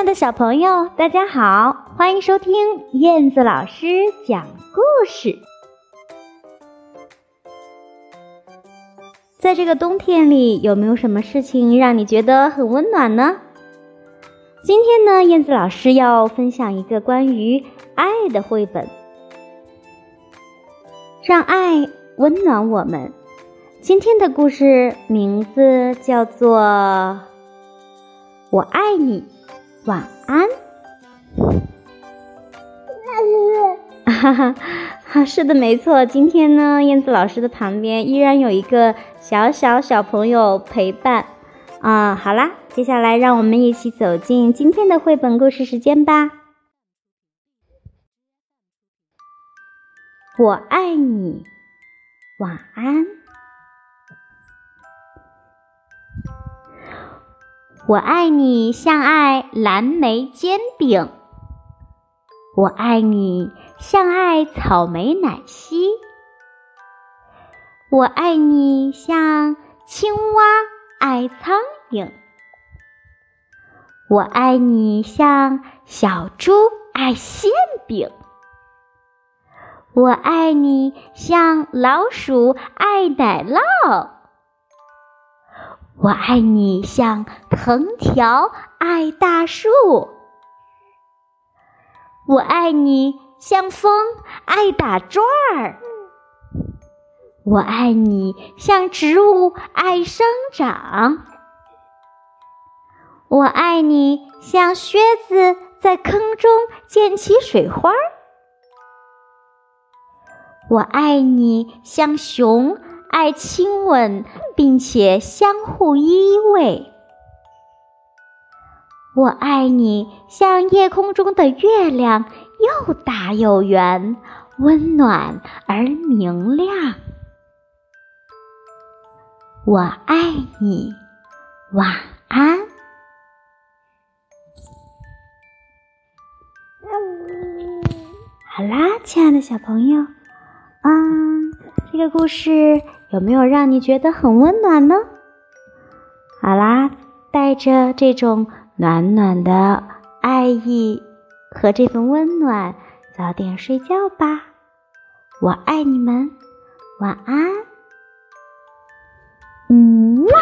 爱的小朋友，大家好，欢迎收听燕子老师讲故事。在这个冬天里，有没有什么事情让你觉得很温暖呢？今天呢，燕子老师要分享一个关于爱的绘本，让爱温暖我们。今天的故事名字叫做《我爱你》。晚安。哈哈，是的，没错。今天呢，燕子老师的旁边依然有一个小小小朋友陪伴。啊，好啦，接下来让我们一起走进今天的绘本故事时间吧。我爱你，晚安。我爱你像爱蓝莓煎饼，我爱你像爱草莓奶昔，我爱你像青蛙爱苍蝇，我爱你像小猪爱馅饼，我爱你像老鼠爱奶酪。我爱你像藤条爱大树，我爱你像风爱打转儿，我爱你像植物爱生长，我爱你像靴子在坑中溅起水花，我爱你像熊。爱亲吻，并且相互依偎。我爱你，像夜空中的月亮，又大又圆，温暖而明亮。我爱你，晚安。好啦，亲爱的小朋友，嗯，这个故事。有没有让你觉得很温暖呢？好啦带着这种暖暖的爱意和这份温暖早点睡觉吧。我爱你们晚安。嗯哇。